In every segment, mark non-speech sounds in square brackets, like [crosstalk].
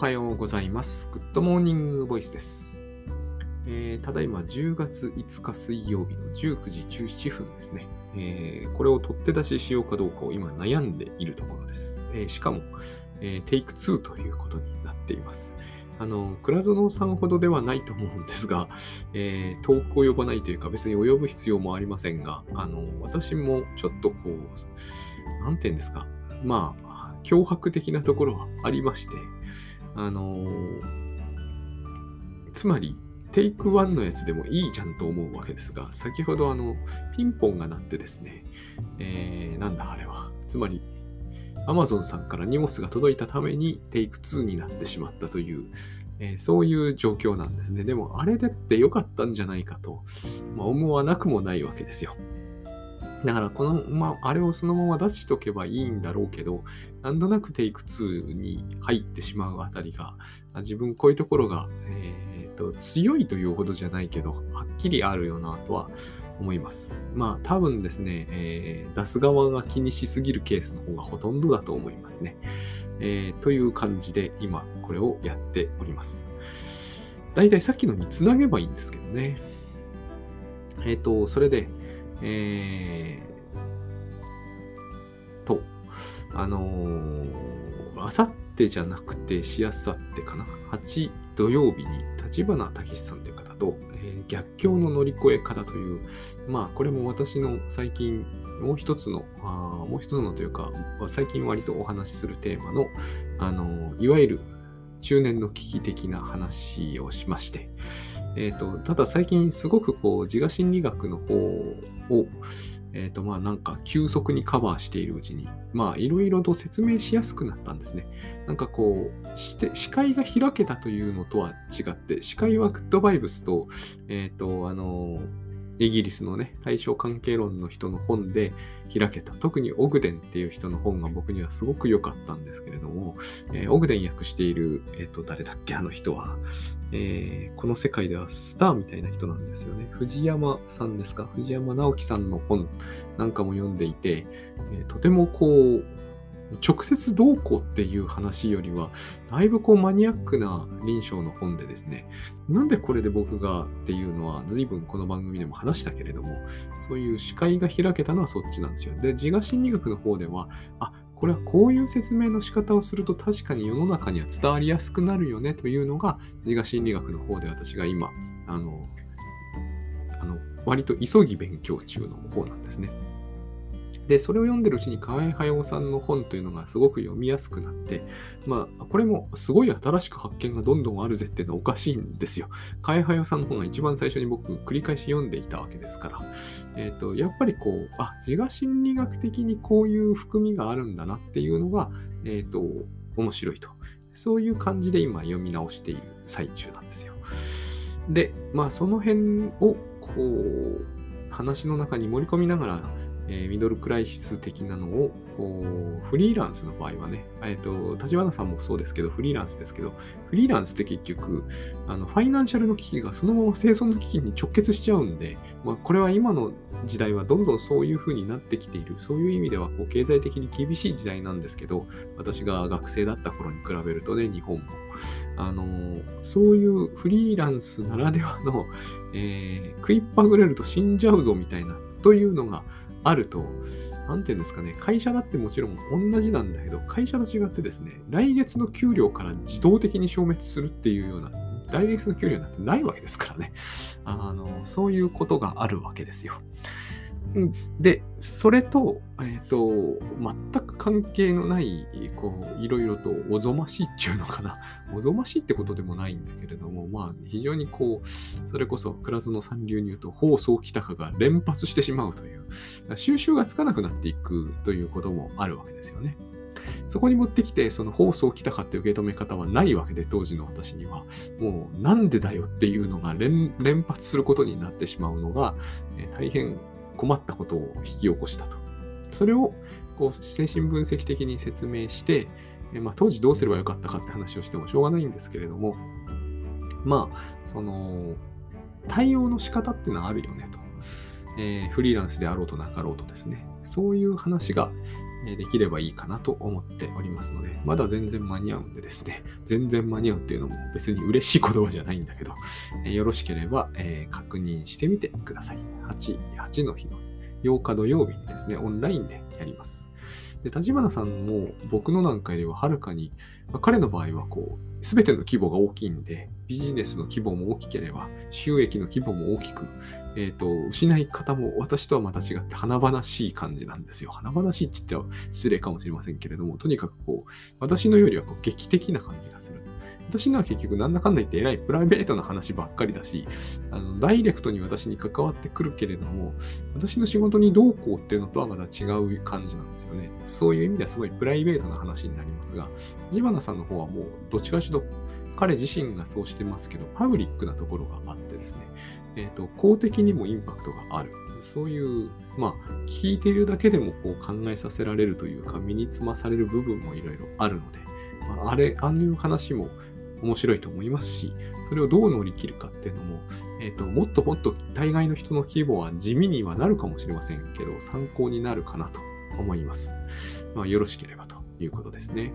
はようございます。グッドモーニングボイスです。えーただいま10月5日水曜日の19時17分ですね。えーこれを取って出ししようかどうかを今悩んでいるところです。えーしかも、えテイク2ということになっています。あの、倉園さんほどではないと思うんですが、えー遠く及ばないというか別に及ぶ必要もありませんが、あの、私もちょっとこう、なんて言うんですか、まあ、脅迫的なところはありまして、あのつまり、テイク1のやつでもいいじゃんと思うわけですが、先ほどあの、ピンポンが鳴ってですね、えー、なんだあれは。つまり、Amazon さんから荷物が届いたためにテイク2になってしまったという、えーそういう状況なんですね。でも、あれでって良かったんじゃないかと、まあ、思わなくもないわけですよ。だから、この、まあ、あれをそのまま出しとけばいいんだろうけど、なんとなくテイク2に入ってしまうあたりが、自分こういうところが、えーと強いというほどじゃないけど、はっきりあるよなとは思います。まあ多分ですね、えー出す側が気にしすぎるケースの方がほとんどだと思いますね。えーという感じで今これをやっております。だいたいさっきのにつなげばいいんですけどね。えっ、と、それで、えーと、あの、あさってじゃなくて、しあさってかな？8土曜日に、立花武さんという方と、えー逆境の乗り越え方という、まあ、これも私の最近、もう一つの、あもう一つのというか、最近割とお話しするテーマの、あのいわゆる中年の危機的な話をしまして、えー、とただ最近すごくこう自我心理学の方を、えー、とまあなんか急速にカバーしているうちにまあいろいろと説明しやすくなったんですね。なんかこうして視界が開けたというのとは違って視界はグッドバイブスとえっ、とあのイギリスのね対象関係論の人の本で開けた特にオグデンっていう人の本が僕にはすごく良かったんですけれども、えーオグデン訳している、えっ、と誰だっけあの人はえーこの世界ではスターみたいな人なんですよね。藤山さんですか？藤山直樹さんの本なんかも読んでいて、えーとてもこう、直接どうこうっていう話よりは、だいぶこうマニアックな臨床の本でですね、なんでこれで僕がっていうのは随分この番組でも話したけれども、そういう視界が開けたのはそっちなんですよ。で、自我心理学の方では、あ、これはこういう説明の仕方をすると確かに世の中には伝わりやすくなるよねというのが自我心理学の方で私が今、あの、あの割と急ぎ勉強中の方なんですね。で、それを読んでるうちに河合駿さんの本というのがすごく読みやすくなって、まあ、これもすごい新しく発見がどんどんあるぜっていうのはおかしいんですよ。河合駿さんの本が一番最初に僕繰り返し読んでいたわけですから。えっ、と、やっぱりこう、あ、自我心理学的にこういう含みがあるんだなっていうのが、えっ、と、面白いと。そういう感じで今読み直している最中なんですよ。で、まあその辺をこう話の中に盛り込みながら、えーミドルクライシス的なのをこうフリーランスの場合はね、えっ、と、立花さんもそうですけど、フリーランスですけど、フリーランスって結局、あのファイナンシャルの危機がそのまま生存の危機に直結しちゃうんで、まあ、これは今の時代はどんどんそういう風になってきている、そういう意味ではこう経済的に厳しい時代なんですけど、私が学生だった頃に比べるとね、日本も。あのそういうフリーランスならではの、えー食いっぱぐれると死んじゃうぞみたいな、というのがあると、なんていうんですかね、会社だってもちろん同じなんだけど、会社と違ってですね、来月の給料から自動的に消滅するっていうような、来月の給料なんてないわけですからね。あの、そういうことがあるわけですよ。で、それと、えっ、と、全く関係のない、こう、いろいろとおぞましいっていうのかな。[laughs] おぞましいってことでもないんだけれども、まあ、非常にこう、それこそ、倉園三流に言うと、放送来たかが連発してしまうという、収集がつかなくなっていくということもあるわけですよね。そこに持ってきて、その放送来たかって受け止め方はないわけで、当時の私には。もう、なんでだよっていうのが連連発することになってしまうのが、えー大変困ったことを引き起こしたと。それをこう精神分析的に説明して、えまあ、当時どうすればよかったかって話をしてもしょうがないんですけれども、まあ、その、対応の仕方ってのはあるよねと。えーフリーランスであろうとなかろうとですね。そういう話が、できればいいかなと思っておりますので、まだ全然間に合うんでですね、全然間に合うっていうのも別に嬉しい言葉じゃないんだけど、よろしければ、確認してみてください。8、8の日の8日土曜日にですね、オンラインでやります。で、立花さんも僕の段階でははるかに、まあ、彼の場合はこう、すべての規模が大きいんで、ビジネスの規模も大きければ、収益の規模も大きく、えっ、ー、と、失い方も私とはまた違って華々しい感じなんですよ。華々しいって言っちゃ失礼かもしれませんけれども、とにかくこう、私のよりはこう劇的な感じがする。私のは結局なんだかんだ言って偉いプライベートな話ばっかりだし、あのダイレクトに私に関わってくるけれども、私の仕事にどうこうっていうのとはまた違う感じなんですよね。そういう意味ではすごいプライベートな話になりますが、ジバナさんの方はもうどっちかしろ彼自身がそうしてますけど、パブリックなところがあってですね、えっ、ー、と、公的にもインパクトがある。そういう、まあ、聞いているだけでもこう考えさせられるというか、身につまされる部分もいろいろあるので、まあ、あれ、ああいう話も面白いと思いますし、それをどう乗り切るかっていうのも、えっ、ー、と、もっともっと大概の人の規模は地味にはなるかもしれませんけど、参考になるかなと思います。まあ、よろしければということですね。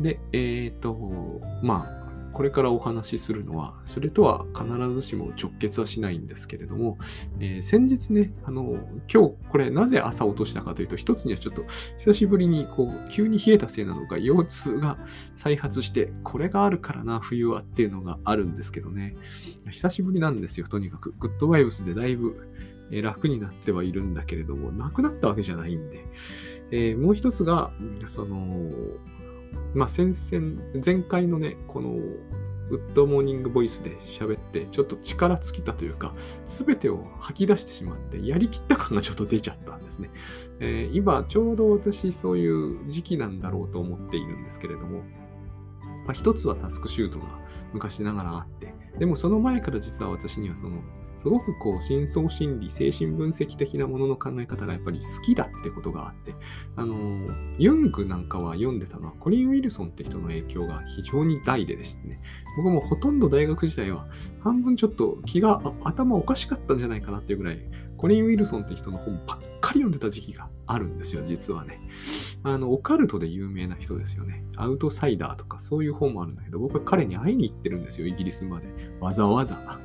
で、えっ、ー、と、まあ、これからお話しするのは、それとは必ずしも直結はしないんですけれども、えー、先日ね、あの、今日これなぜ朝落としたかというと、一つにはちょっと久しぶりにこう、急に冷えたせいなのか、腰痛が再発して、これがあるからな、冬はっていうのがあるんですけどね、久しぶりなんですよ、とにかく。グッドバイブスでだいぶ楽になってはいるんだけれども、なくなったわけじゃないんで、えー、もう一つが、その、まあ、先々、前回のね、この、ウッドモーニングボイスで喋って、ちょっと力尽きたというか、すべてを吐き出してしまって、やりきった感がちょっと出ちゃったんですね。えー、今、ちょうど私、そういう時期なんだろうと思っているんですけれども、まあ、一つはタスクシュートが昔ながらあって、でもその前から実は私にはそのすごくこう、深層心理、精神分析的なものの考え方がやっぱり好きだってことがあって、あの、ユングなんかは読んでたのは、コリン・ウィルソンって人の影響が非常に大ででしてね、僕もほとんど大学時代は、半分ちょっと気が、頭おかしかったんじゃないかなっていうぐらい、コリン・ウィルソンって人の本ばっかり読んでた時期があるんですよ、実はね。あの、オカルトで有名な人ですよね。アウトサイダーとかそういう本もあるんだけど、僕は彼に会いに行ってるんですよ、イギリスまで。わざわざ。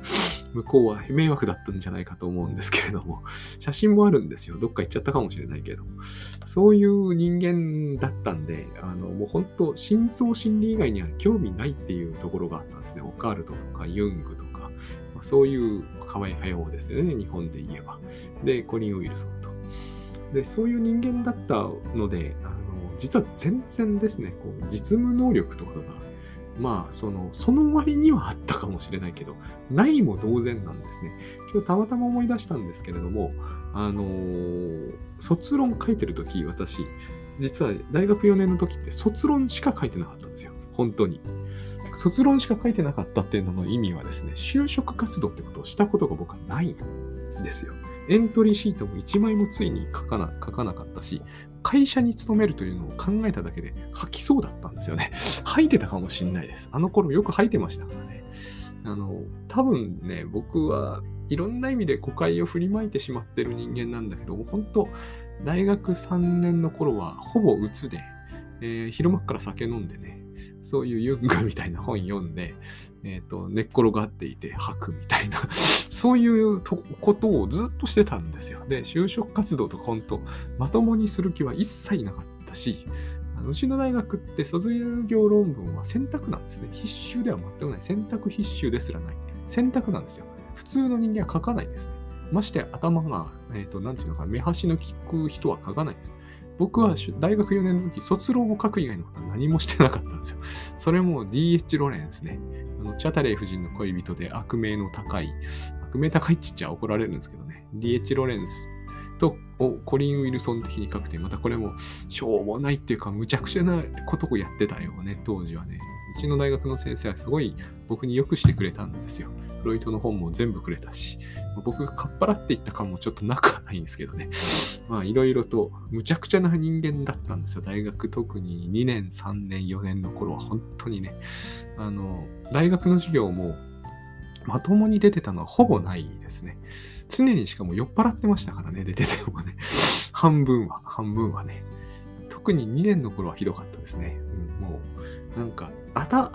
向こうは迷惑だったんじゃないかと思うんですけれども、[laughs] 写真もあるんですよ。どっか行っちゃったかもしれないけど。そういう人間だったんで、あの、もう本当、深層心理以外には興味ないっていうところがあったんですね。オカルトとかユングとかま、そういう河合駿ですよね、日本で言えば。で、コリン・ウィルソンと。で、そういう人間だったので、あの実は全然ですね、こう実務能力とかがまあ、その、その割にはあったかもしれないけど、ないも同然なんですね。今日たまたま思い出したんですけれども、あのー、卒論書いてるとき、私、実は大学4年の時って卒論しか書いてなかったんですよ。本当に。卒論しか書いてなかったっていうのの意味はですね、就職活動ってことをしたことが僕はないんですよ。エントリーシートも1枚もついに書かな書かなかったし、会社に勤めるというのを考えただけで吐きそうだったんですよね。[laughs] 吐いてたかもしんないです。あの頃よく吐いてましたからね。あの、多分ね、僕はいろんな意味で誤解を振りまいてしまってる人間なんだけど、本当大学3年の頃はほぼ鬱で、えー、昼間から酒飲んでね、そういうユングみたいな本読んで、えっ、ー、と、寝っ転がっていて吐くみたいな [laughs] そういうことをずっとしてたんですよ。で、就職活動とか本当、まともにする気は一切なかったし、あのうちの大学って卒業論文は選択なんですね。必修では全くない。選択必修ですらない。選択なんですよ。普通の人間は書かないんですね。まして頭が、えっ、ー、と、なんていうのか、目端の利く人は書かないです。僕は大学4年の時、卒論を書く以外のことは何もしてなかったんですよ。[laughs] それも DH ロレンスね。あのチャタレー夫人の恋人で悪名の高い、悪名高いっちっちゃ怒られるんですけどね。DH ロレンスとコリン・ウィルソン的に書くて、またこれもしょうもないっていうか、むちゃくちゃなことをやってたよね、当時はね。うちの大学の先生はすごい僕によくしてくれたんですよ。フロイトの本も全部くれたし、僕がかっぱらっていった感もちょっとなくはないんですけどね。まあいろいろとむちゃくちゃな人間だったんですよ。大学特に2年、3年、4年の頃は本当にね。あの、大学の授業もまともに出てたのはほぼないですね。常にしかも酔っ払ってましたからね、出ててもね。[laughs] 半分は、半分はね。特に2年の頃はひどかったですね。うん、もう、なんか、あた、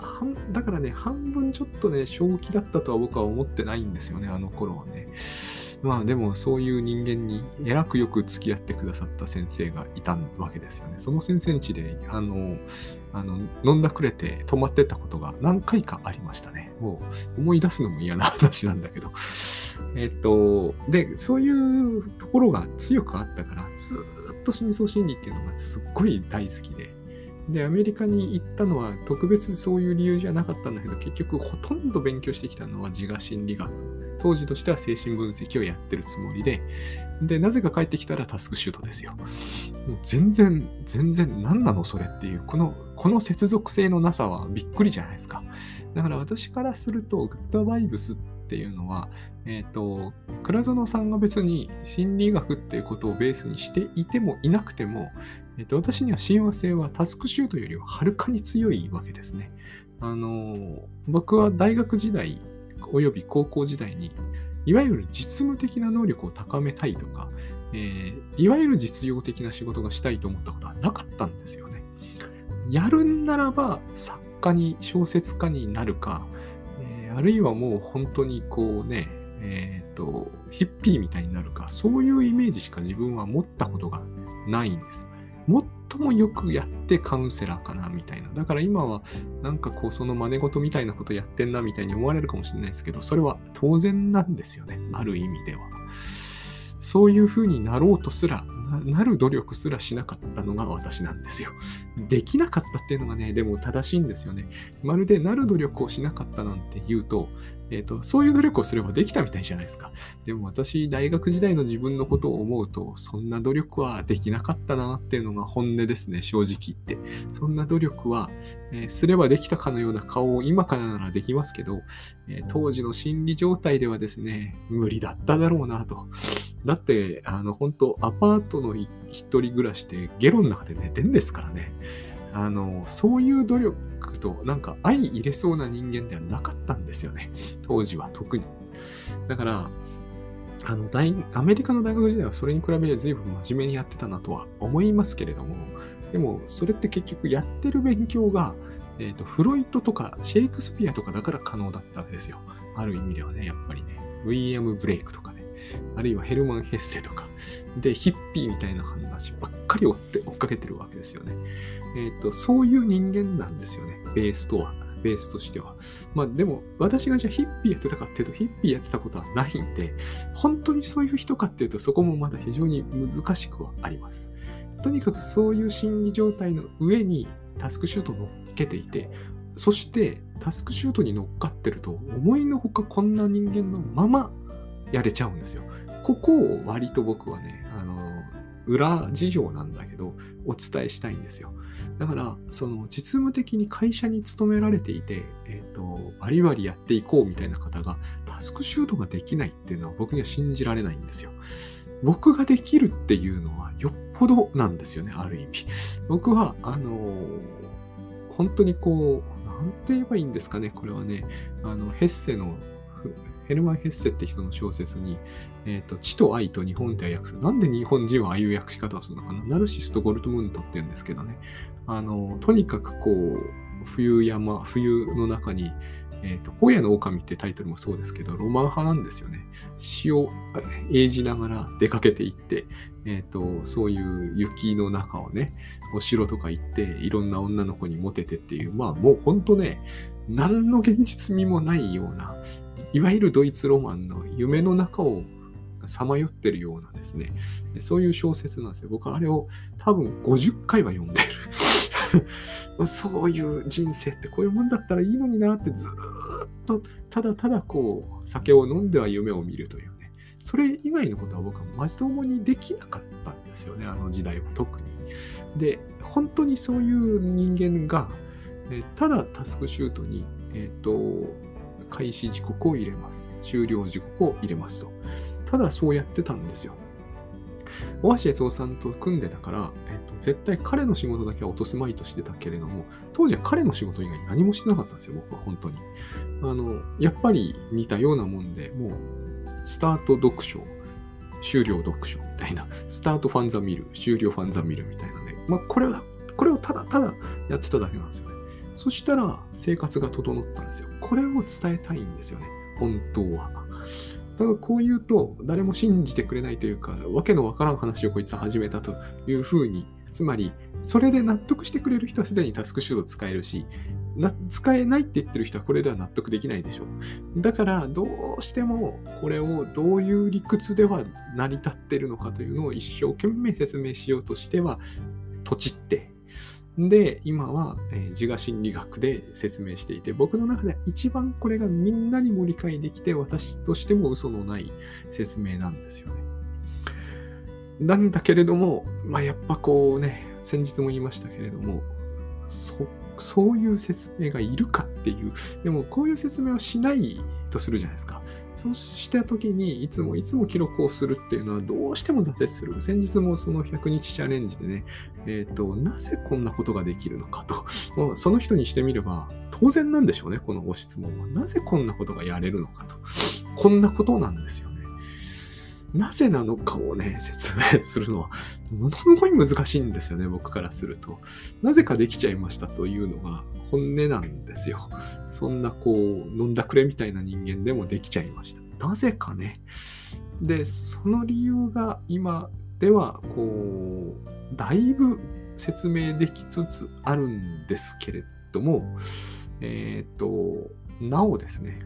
だからね、半分ちょっとね、正気だったとは僕は思ってないんですよね、あの頃はね。まあでもそういう人間にえらくよく付き合ってくださった先生がいたわけですよね。その先生んちで、あの、あの飲んだくれて泊まってたことが何回かありましたね。もう思い出すのも嫌な話なんだけど。えっと、で、そういうところが強くあったから、ずっと深層心理っていうのがすっごい大好きで。で、アメリカに行ったのは特別そういう理由じゃなかったんだけど、結局ほとんど勉強してきたのは自我心理学。当時としては精神分析をやってるつもりで、で、なぜか帰ってきたらタスクシュートですよ。もう全然、全然何なのそれっていう、この、この接続性のなさはびっくりじゃないですか。だから私からすると、グッドバイブスっていうのは、えっ、ー、と、倉園さんが別に心理学っていうことをベースにしていてもいなくても、えっ、と、私には親和性はタスクシュートよりははるかに強いわけですね。あの、僕は大学時代、および高校時代に、いわゆる実務的な能力を高めたいとか、えー、いわゆる実用的な仕事がしたいと思ったことはなかったんですよね。やるんならば作家に、小説家になるか、えー、あるいはもう本当にこうね、えっ、ー、と、ヒッピーみたいになるか、そういうイメージしか自分は持ったことがないんです。最もよくやってカウンセラーかなみたいな。だから今はなんかこうその真似事みたいなことやってんなみたいに思われるかもしれないですけど、それは当然なんですよね。ある意味では。そういうふうになろうとすらなる努力すらしなかったのが私なんですよ。できなかったっていうのがね、でも正しいんですよね。まるでなる努力をしなかったなんて言うと、えーと、そういう努力をすればできたみたいじゃないですか。でも私、大学時代の自分のことを思うと、そんな努力はできなかったなっていうのが本音ですね、正直言って。そんな努力は、えー、すればできたかのような顔を今からならできますけど、えー、当時の心理状態ではですね、無理だっただろうなと。だって、あの、本当アパートの一人暮らしでゲロの中で寝てんですからね。あの、そういう努力となんか相入れそうな人間ではなかったんですよね。当時は特に。だから、あの大アメリカの大学時代はそれに比べて随分真面目にやってたなとは思いますけれども、でもそれって結局やってる勉強が、えーと、フロイトとかシェイクスピアとかだから可能だったわけですよ。ある意味ではね、やっぱりね。ウィリアム・ブレイクとかね。あるいはヘルマン・ヘッセとか。で、ヒッピーみたいな話ばっかり追って追っかけてるわけですよね。え、ー、と、そういう人間なんですよね。ベースとは。ベースとしては。まあでも、私がじゃあヒッピーやってたかっていうと、ヒッピーやってたことはないんで、本当にそういう人かっていうと、そこもまだ非常に難しくはあります。とにかくそういう心理状態の上にタスクシュートを乗っけていて、そしてタスクシュートに乗っかってると、思いのほかこんな人間のままやれちゃうんですよ。ここを割と僕はね、あの、裏事情なんだけど、お伝えしたいんですよ。だから、その実務的に会社に勤められていて、えっ、ー、と、バリバリやっていこうみたいな方が、タスクシュートができないっていうのは僕には信じられないんですよ。僕ができるっていうのはよっぽどなんですよね、ある意味。僕は、あのー、本当にこう、なんて言えばいいんですかね、これはね、あの、ヘッセのヘルマン・ヘッセって人の小説に、え、ー、と、知と愛と日本って訳す。なんで日本人はああいう訳し方をするのかなナルシスト・ゴルトムントって言うんですけどね。あの、とにかくこう、冬山、冬の中に、え、ー、と、荒野の狼ってタイトルもそうですけど、ロマン派なんですよね。詩を英じながら出かけていって、えっ、ー、と、そういう雪の中をね、お城とか行って、いろんな女の子にモテてっていう、まあもうほんとね、何の現実味もないような、いわゆるドイツロマンの夢の中をさまよってるようなですね、そういう小説なんですよ。僕はあれを多分50回は読んでる。[laughs] そういう人生ってこういうもんだったらいいのになってずっとただただこう酒を飲んでは夢を見るというね。それ以外のことは僕はマジ共にできなかったんですよね、あの時代は特に。で、本当にそういう人間が、えただタスクシュートに、えっ、ー、と、開始時刻を入れます。終了時刻を入れますと。ただそうやってたんですよ。大橋悦夫さんと組んでたから、えっと、絶対彼の仕事だけは落とすまいとしてたけれども、当時は彼の仕事以外何もしてなかったんですよ、僕は本当に。あの、やっぱり似たようなもんで、もう、スタート読書、終了読書みたいな、スタートファンザミル、終了ファンザミルみたいなね、まあ、これは、これをただただやってただけなんですよね。そしたら生活が整ったんですよ。これを伝えたいんですよね。本当は。ただこう言うと誰も信じてくれないというか、わけのわからん話をこいつは始めたというふうに、つまり、それで納得してくれる人はすでにタスクシュート使えるし、な使えないって言ってる人はこれでは納得できないでしょう。だからどうしてもこれをどういう理屈では成り立ってるのかというのを一生懸命説明しようとしてはとちって、で、今は、えー、自我心理学で説明していて、僕の中で一番これがみんなにも理解できて、私としても嘘のない説明なんですよね。なんだけれども、まあ、やっぱこうね、先日も言いましたけれども、そそういう説明がいるかっていう、でもこういう説明をしないとするじゃないですか。そうした時に、いつもいつも記録をするっていうのはどうしても挫折する。先日もその100日チャレンジでね、えっ、ー、と、なぜこんなことができるのかと、[laughs] その人にしてみれば当然なんでしょうね、このご質問は。なぜこんなことがやれるのかと。こんなことなんですよね。なぜなのかをね、説明するのは、ものすごい難しいんですよね、僕からすると。なぜかできちゃいましたというのが本音なんですよ。そんなこう、飲んだくれみたいな人間でもできちゃいました。なぜかね。で、その理由が今では、こう、だいぶ説明できつつあるんですけれども、えっ、ー、と、なおですね、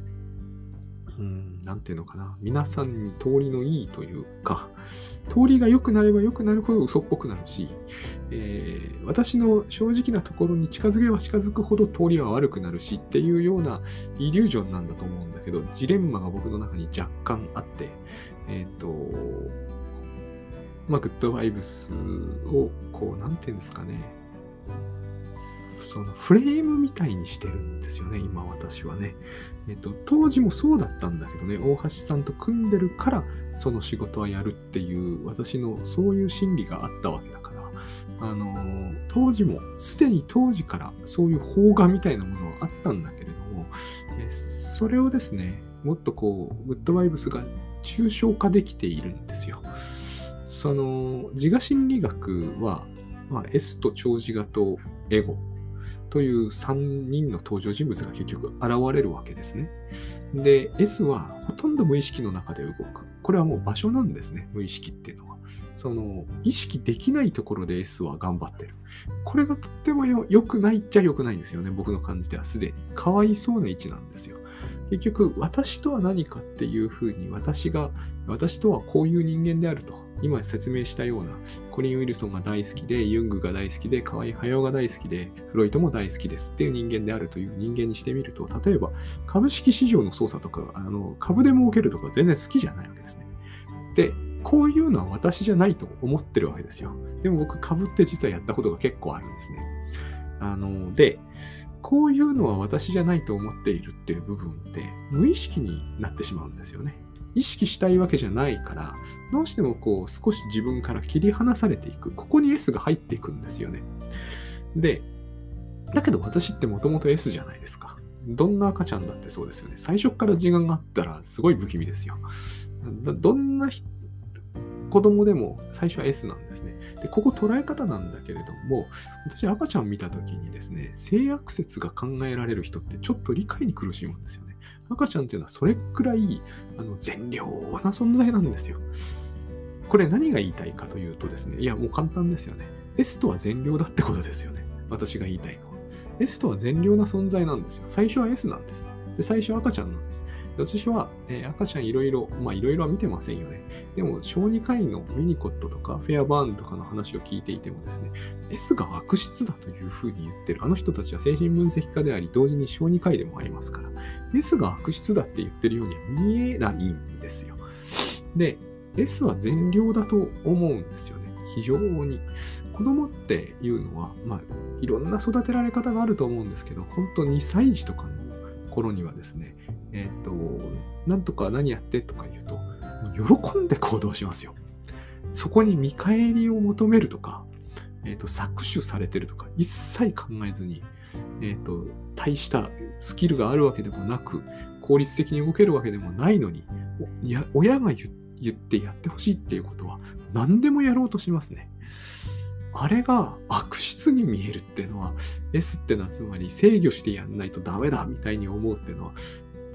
うん、なんていうのかな、皆さんに通りのいいというか、通りが良くなれば良くなるほど嘘っぽくなるし、えー、私の正直なところに近づけば近づくほど通りは悪くなるしっていうようなイリュージョンなんだと思うんだけど、ジレンマが僕の中に若干あって、えっ、ー、と、まあ、グッドバイブスを、こう、なんていうんですかね、そのフレームみたいにしてるんですよね、今私はね。えっと、当時もそうだったんだけどね、大橋さんと組んでるから、その仕事はやるっていう、私のそういう心理があったわけだから、あの、当時も、すでに当時からそういう邦画みたいなものはあったんだけれども、えそれをですね、もっとこう、グッドバイブスが抽象化できているんですよ。その、自我心理学は、まあ、S と長自我とエゴという3人の登場人物が結局現れるわけですね。で、S はほとんど無意識の中で動く。これはもう場所なんですね、無意識っていうのは。その、意識できないところで S は頑張ってる。これがとっても良くないっちゃ良くないんですよね、僕の感じではすでに。かわいそうな位置なんですよ。結局、私とは何かっていうふうに、私が、私とはこういう人間であると。今説明したような、コリン・ウィルソンが大好きで、ユングが大好きで、河合駿が大好きで、フロイトも大好きですっていう人間であるという人間にしてみると、例えば、株式市場の操作とか、あの株で儲けるとか全然好きじゃないわけですね。で、こういうのは私じゃないと思ってるわけですよ。でも僕、株って実はやったことが結構あるんですね。あの、で、こういうのは私じゃないと思っているっていう部分って無意識になってしまうんですよね。意識したいわけじゃないから、どうしてもこう少し自分から切り離されていく。ここに S が入っていくんですよね。で、だけど私ってもともと S じゃないですか。どんな赤ちゃんだってそうですよね。最初から時間があったらすごい不気味ですよ。どんな子供でも最初は S なんですね。で、ここ捉え方なんだけれども、私赤ちゃん見た時にですね、性悪説が考えられる人ってちょっと理解に苦しむんですよね。赤ちゃんっていうのはそれくらいあの善良な存在なんですよ。これ何が言いたいかというとですね、いやもう簡単ですよね。S とは善良だってことですよね。私が言いたいのは。S とは善良な存在なんですよ。最初は S なんです。で最初は赤ちゃんなんです。私は、えー、赤ちゃんいろいろ、まあいろいろは見てませんよね。でも、小児科医のウィニコットとかフェアバーンとかの話を聞いていてもですね、S が悪質だというふうに言ってる。あの人たちは精神分析家であり、同時に小児科医でもありますから、S が悪質だって言ってるようには見えないんですよ。で、S は善良だと思うんですよね。非常に。子供っていうのは、まあ、いろんな育てられ方があると思うんですけど、本当2歳児とかの頃にはですね、えっ、ー、と、なんとか何やってとか言うと、喜んで行動しますよ。そこに見返りを求めるとか、えっ、ー、と、搾取されてるとか、一切考えずに、えっ、ー、と、大したスキルがあるわけでもなく、効率的に動けるわけでもないのに、親が言ってやってほしいっていうことは、何でもやろうとしますね。あれが悪質に見えるっていうのは S ってのはつまり制御してやんないとダメだみたいに思うっていうのは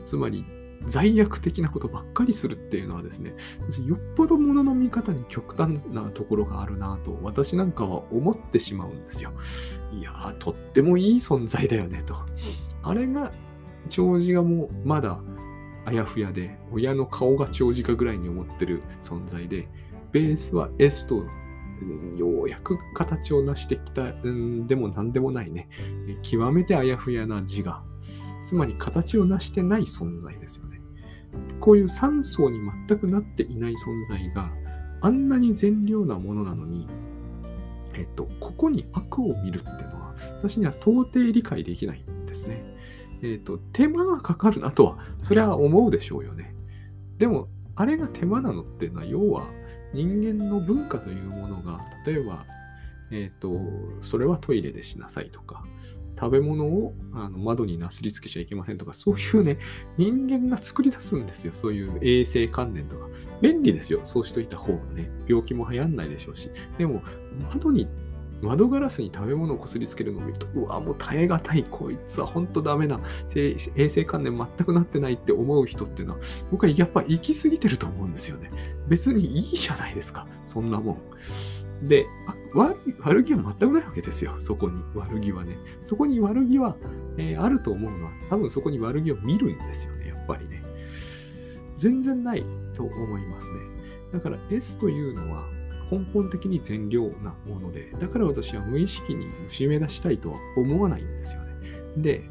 つまり罪悪的なことばっかりするっていうのはですね、よっぽどものの見方に極端なところがあるなと、私なんかは思ってしまうんですよ。いやー、とってもいい存在だよね、と。あれが、長寿がもうまだあやふやで、親の顔が長寿かぐらいに思ってる存在で、ベースは S とようやく形を成してきた、んでも何でもないね、極めてあやふやな字が、つまり形を成してない存在ですよね。こういう3層に全くなっていない存在があんなに善良なものなのに、えっと、ここに悪を見るっていうのは私には到底理解できないんですね。えっと、手間がかかるなとは、それは思うでしょうよね。でも、あれが手間なのっていうのは、要は人間の文化というものが、例えば、えっ、と、それはトイレでしなさいとか、食べ物をあの窓になすりつけちゃいけませんとか、そういうね、人間が作り出すんですよ。そういう衛生観念とか。便利ですよ。そうしといた方がね。病気も流行んないでしょうし。でも、窓に、窓ガラスに食べ物をこすりつけるのを見ると、うわ、もう耐え難い。こいつは本当ダメな。衛生観念全くなってないって思う人っていうのは、僕はやっぱ行き過ぎてると思うんですよね。別にいいじゃないですか。そんなもん。で、悪悪気は全くないわけですよ。そこに悪気はね。そこに悪気は、えー、あると思うのは、多分そこに悪気を見るんですよね。やっぱりね。全然ないと思いますね。だから S というのは根本的に善良なもので、だから私は無意識に締め出したいとは思わないんですよね。で、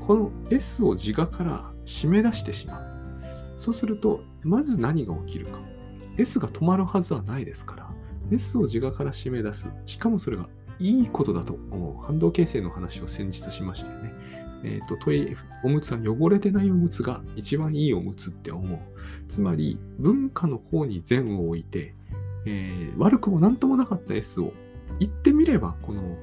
この S を自我から締め出してしまう。そうすると、まず何が起きるか。S が止まるはずはないですから。S を自我から締め出す。しかもそれがいいことだと思う。反動形成の話を先日しましたよね。えっ、ー、と、トイおむつは汚れてないおむつが一番いいおむつって思う。つまり、文化の方に善を置いて、えー、悪くも何ともなかった S を言ってみれば、この、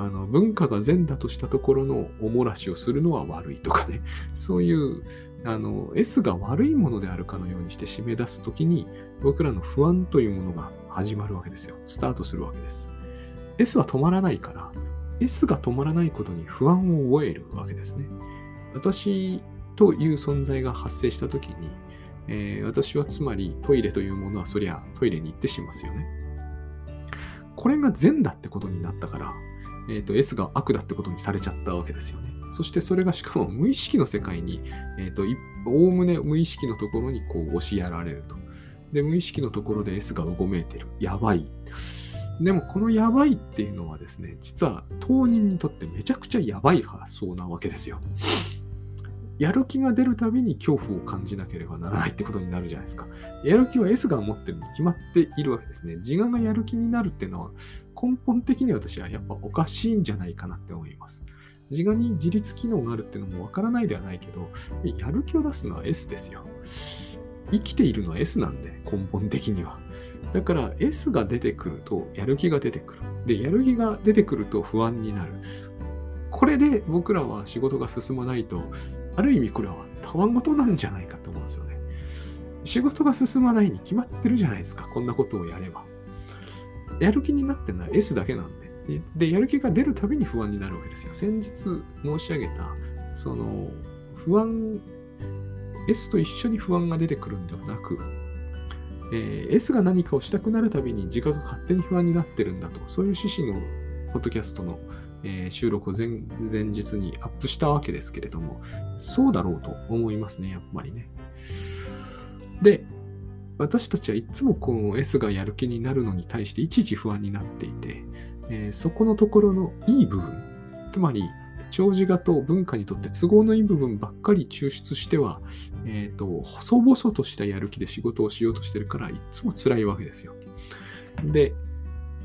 あの文化が善だとしたところのおもらしをするのは悪いとかね、そういうあの S が悪いものであるかのようにして締め出すときに、僕らの不安というものが始まるわけですよ。スタートするわけです。S は止まらないから、S が止まらないことに不安を覚えるわけですね。私という存在が発生したときに、えー、私はつまりトイレというものはそりゃトイレに行ってしますよね。これが善だってことになったから、えーと、S が悪だってことにされちゃったわけですよね。そしてそれがしかも無意識の世界に、えーと、おおむね無意識のところにこう押しやられると。で、無意識のところで S がうごめいてる。やばい。でも、このやばいっていうのはですね、実は当人にとってめちゃくちゃやばい発想なわけですよ。やる気が出るたびに恐怖を感じなければならないってことになるじゃないですか。やる気は S が持ってるに決まっているわけですね。自我がやる気になるっていうのは根本的に私はやっぱおかしいんじゃないかなって思います。自我に自立機能があるっていうのもわからないではないけど、やる気を出すのは S ですよ。生きているのは S なんで、根本的には。だから S が出てくるとやる気が出てくる。で、やる気が出てくると不安になる。これで僕らは仕事が進まないと、ある意味これはたわごとなんじゃないかと思うんですよね。仕事が進まないに決まってるじゃないですか。こんなことをやれば。やる気になってるのは S だけなんで。で、やる気が出るたびに不安になるわけですよ。先日申し上げた、その、不安 S と一緒に不安が出てくるんではなく、えー、S が何かをしたくなるたびに自我が勝手に不安になってるんだと、そういう趣旨のポッドキャストの、えー、収録を前前日にアップしたわけですけれども、そうだろうと思いますね、やっぱりね。で、私たちはいつもこの S がやる気になるのに対して一時不安になっていて、えー、そこのところのいい部分、つまり長寿画と文化にとって都合のいい部分ばっかり抽出しては、えっ、ー、と、細々としたやる気で仕事をしようとしてるから、いつも辛いわけですよ。で、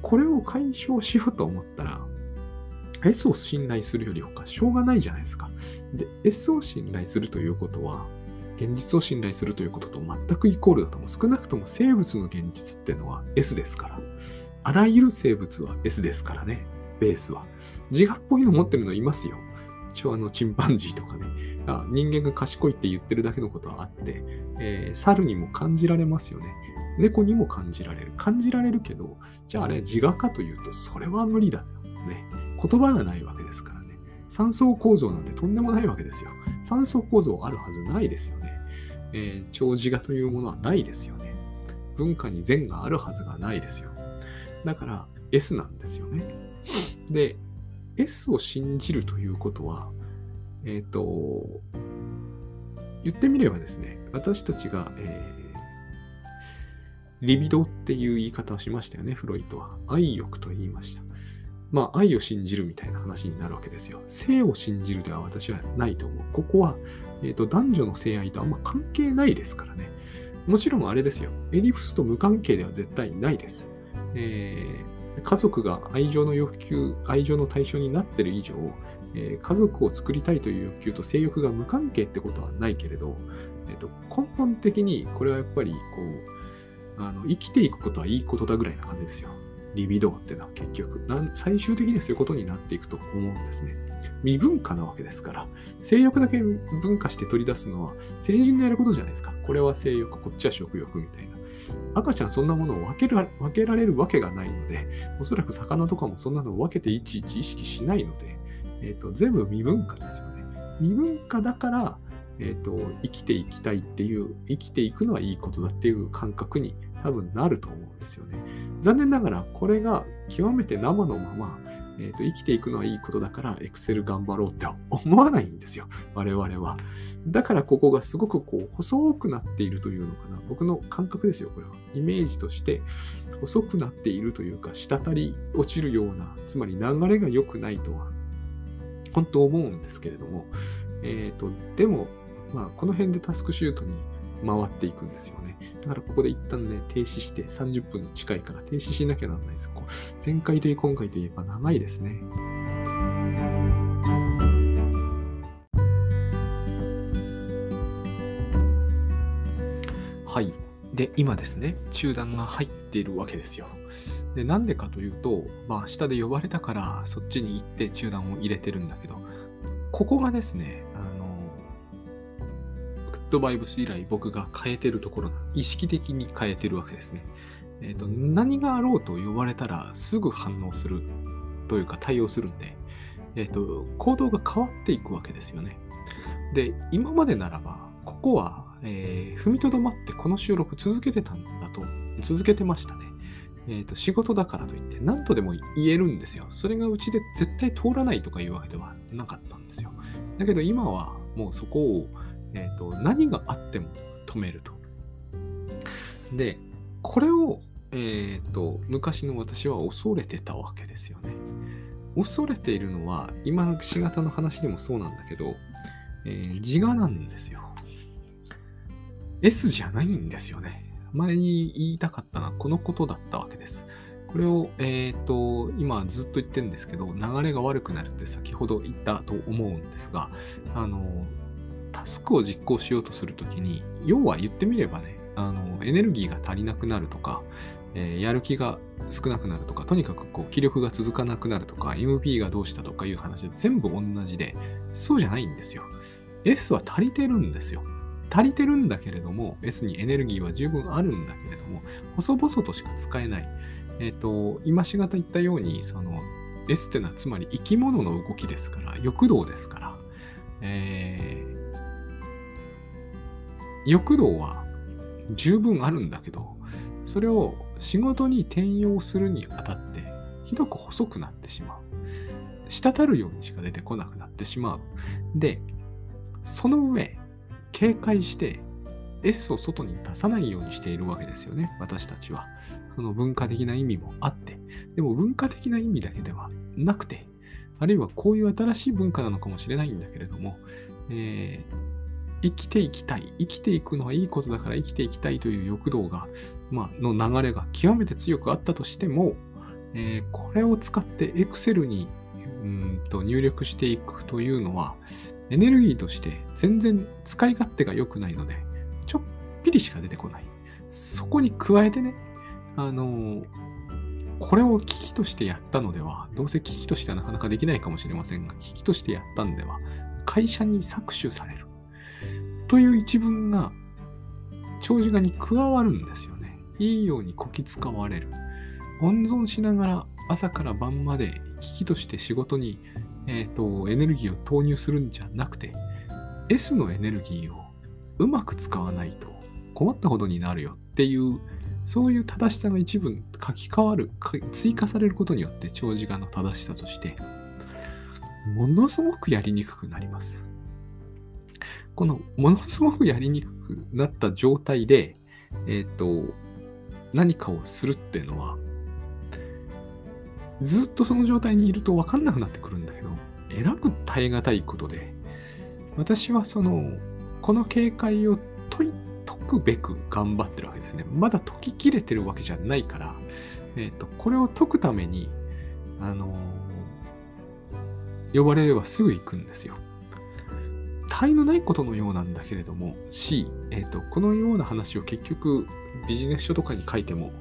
これを解消しようと思ったら、S を信頼するより他しょうがないじゃないですか。で、S を信頼するということは、現実を信頼するということと全くイコールだと思う。少なくとも生物の現実っていうのは S ですから。あらゆる生物は S ですからね。ベースは。自我っぽいの持ってるのいますよ。一応あのチンパンジーとかね、あ人間が賢いって言ってるだけのことはあって、えー猿にも感じられますよね。猫にも感じられる。感じられるけど、じゃああれ自我かというと、それは無理だ。ね。言葉がないわけですからね。三層構造なんてとんでもないわけですよ。三層構造あるはずないですよね。えー、超自我というものはないですよね。文化に善があるはずがないですよ。だから S なんですよね。で、S を信じるということは、えっ、と、言ってみればですね、私たちが、えーリビドっていう言い方をしましたよね、フロイトは。愛欲と言いました。まあ、愛を信じるみたいな話になるわけですよ。性を信じるでは私はないと思う。ここは、えーと男女の性愛とあんま関係ないですからね。もちろんあれですよ。エリプスと無関係では絶対ないです。えー家族が愛情の欲求、愛情の対象になっている以上、えー家族を作りたいという欲求と性欲が無関係ってことはないけれど、えーと根本的にこれはやっぱりこうあの生きていくことはいいことだぐらいな感じですよ。リビドーっていうのは結局なん最終的にはそういうことになっていくと思うんですね。未文化なわけですから、性欲だけ分化して取り出すのは成人のやることじゃないですか。これは性欲、こっちは食欲みたいな。赤ちゃんそんなものを分けら分けられるわけがないので、おそらく魚とかもそんなのを分けていちいち意識しないので、えーと全部未文化ですよね。未文化だから、えーと生きていきたいっていう、生きていくのはいいことだっていう感覚に多分なると思うんですよね。残念ながらこれが極めて生のまま、えーと生きていくのはいいことだからエクセル頑張ろうって思わないんですよ。我々は。だからここがすごくこう細くなっているというのかな。僕の感覚ですよこれは。イメージとして細くなっているというか滴り落ちるようなつまり流れが良くないとは本当思うんですけれども。えっ、とでもまあこの辺でタスクシュートに回っていくんですよね。だからここで一旦ね、停止して30分に近いから停止しなきゃなんないです。こう前回といい今回といえば長いですね。はい。で、今ですね、中断が入っているわけですよ。で、なんでかというと、まあ、下で呼ばれたから、そっちに行って中断を入れてるんだけど、ここがですね、ッドバイブス以来僕が変えてるところな、意識的に変えてるわけですね。えっ、と、何があろうと呼ばれたらすぐ反応するというか対応するんで、えっ、と、行動が変わっていくわけですよね。で、今までならば、ここは、えー踏みとどまってこの収録続けてたんだと、続けてましたね。えっ、と、仕事だからといって何とでも言えるんですよ。それがうちで絶対通らないとかいうわけではなかったんですよ。だけど今はもうそこを、えー、と何があっても止めると。で、これを、えー、と昔の私は恐れてたわけですよね。恐れているのは今のしがたの話でもそうなんだけど、えー自我なんですよ。S じゃないんですよね。前に言いたかったのはこのことだったわけです。これを、えっ、と、今ずっと言ってるんですけど、流れが悪くなるって先ほど言ったと思うんですが、あの、タスクを実行しようとするときに、要は言ってみればね、あの、エネルギーが足りなくなるとか、えーやる気が少なくなるとか、とにかくこう気力が続かなくなるとか、MP がどうしたとかいう話全部同じで、そうじゃないんですよ。S は足りてるんですよ。足りてるんだけれども、S にエネルギーは十分あるんだけれども、細々としか使えない。えっ、と、今しがた言ったように、その、S ってのはつまり生き物の動きですから、欲動ですから、えー欲動は十分あるんだけど、それを仕事に転用するにあたって、ひどく細くなってしまう。滴るようにしか出てこなくなってしまう。で、その上、警戒して S を外に出さないようにしているわけですよね、私たちは。その文化的な意味もあって。でも文化的な意味だけではなくて、あるいはこういう新しい文化なのかもしれないんだけれども、えー生きていきたい、生きていくのはいいことだから生きていきたいという欲動が、まあ、の流れが極めて強くあったとしても、えーこれを使って Excel にうんと入力していくというのは、エネルギーとして全然使い勝手が良くないので、ちょっぴりしか出てこない。そこに加えてね、あのーこれを危機としてやったのでは、どうせ危機としてはなかなかできないかもしれませんが、危機としてやったんでは、会社に搾取されるという一文が長寿画に加わるんですよね。いいようにこき使われる。温存しながら朝から晩まで危機として仕事に、えーと、エネルギーを投入するんじゃなくて S のエネルギーをうまく使わないと困ったことになるよっていうそういう正しさが一部書き換わる追加されることによって長寿画の正しさとしてものすごくやりにくくなります。このものすごくやりにくくなった状態で、えっ、ー、と、何かをするっていうのは、ずっとその状態にいると分かんなくなってくるんだけど、えらく耐え難いことで、私はその、この警戒を解くべく頑張ってるわけですね。まだ解ききれてるわけじゃないから、えっ、ー、と、これを解くために、あの呼ばれればすぐ行くんですよ。他愛のないことのようなんだけれども、し、え、ー、と、このような話を結局ビジネス書とかに書いても